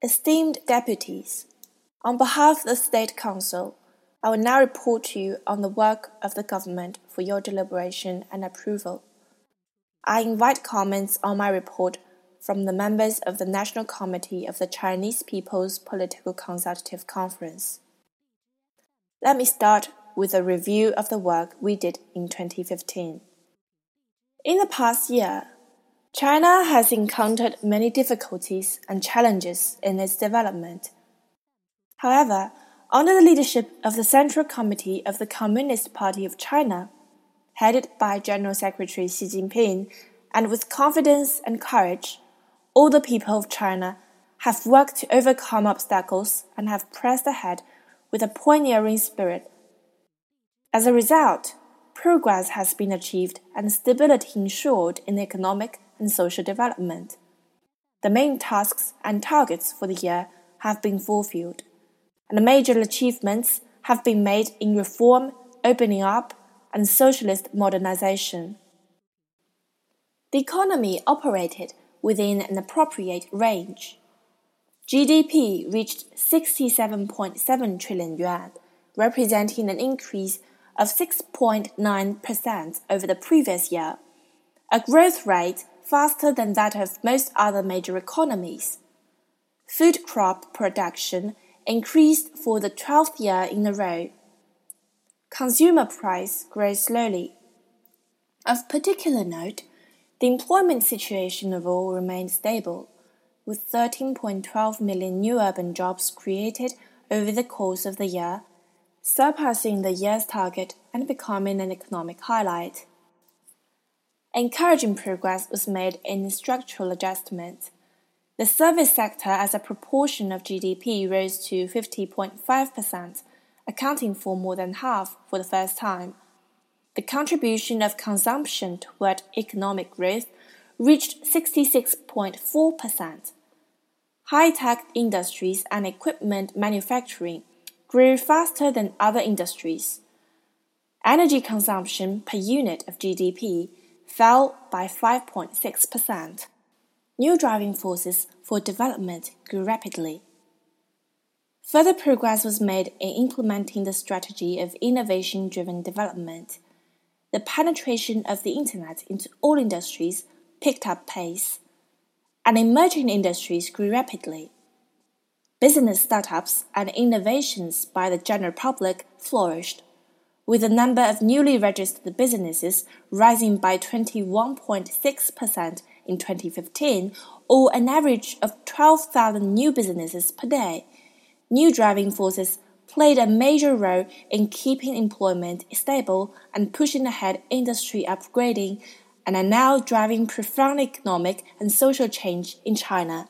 Esteemed deputies, on behalf of the State Council, I will now report to you on the work of the government for your deliberation and approval. I invite comments on my report from the members of the National Committee of the Chinese People's Political Consultative Conference. Let me start with a review of the work we did in 2015. In the past year, China has encountered many difficulties and challenges in its development. However, under the leadership of the Central Committee of the Communist Party of China, headed by General Secretary Xi Jinping, and with confidence and courage, all the people of China have worked to overcome obstacles and have pressed ahead with a pioneering spirit. As a result, progress has been achieved and stability ensured in the economic and social development. The main tasks and targets for the year have been fulfilled, and major achievements have been made in reform, opening up, and socialist modernization. The economy operated within an appropriate range. GDP reached 67.7 trillion yuan, representing an increase of 6.9% over the previous year, a growth rate faster than that of most other major economies. Food crop production increased for the 12th year in a row. Consumer price grows slowly. Of particular note, the employment situation overall remained stable, with 13.12 million new urban jobs created over the course of the year, surpassing the year's target and becoming an economic highlight. Encouraging progress was made in structural adjustments. The service sector as a proportion of GDP rose to 50.5%, accounting for more than half for the first time. The contribution of consumption toward economic growth reached 66.4%. High tech industries and equipment manufacturing grew faster than other industries. Energy consumption per unit of GDP fell by 5.6%. New driving forces for development grew rapidly. Further progress was made in implementing the strategy of innovation driven development. The penetration of the Internet into all industries picked up pace, and emerging industries grew rapidly. Business startups and innovations by the general public flourished with the number of newly registered businesses rising by 21.6% in 2015, or an average of 12,000 new businesses per day. New driving forces played a major role in keeping employment stable and pushing ahead industry upgrading and are now driving profound economic and social change in China.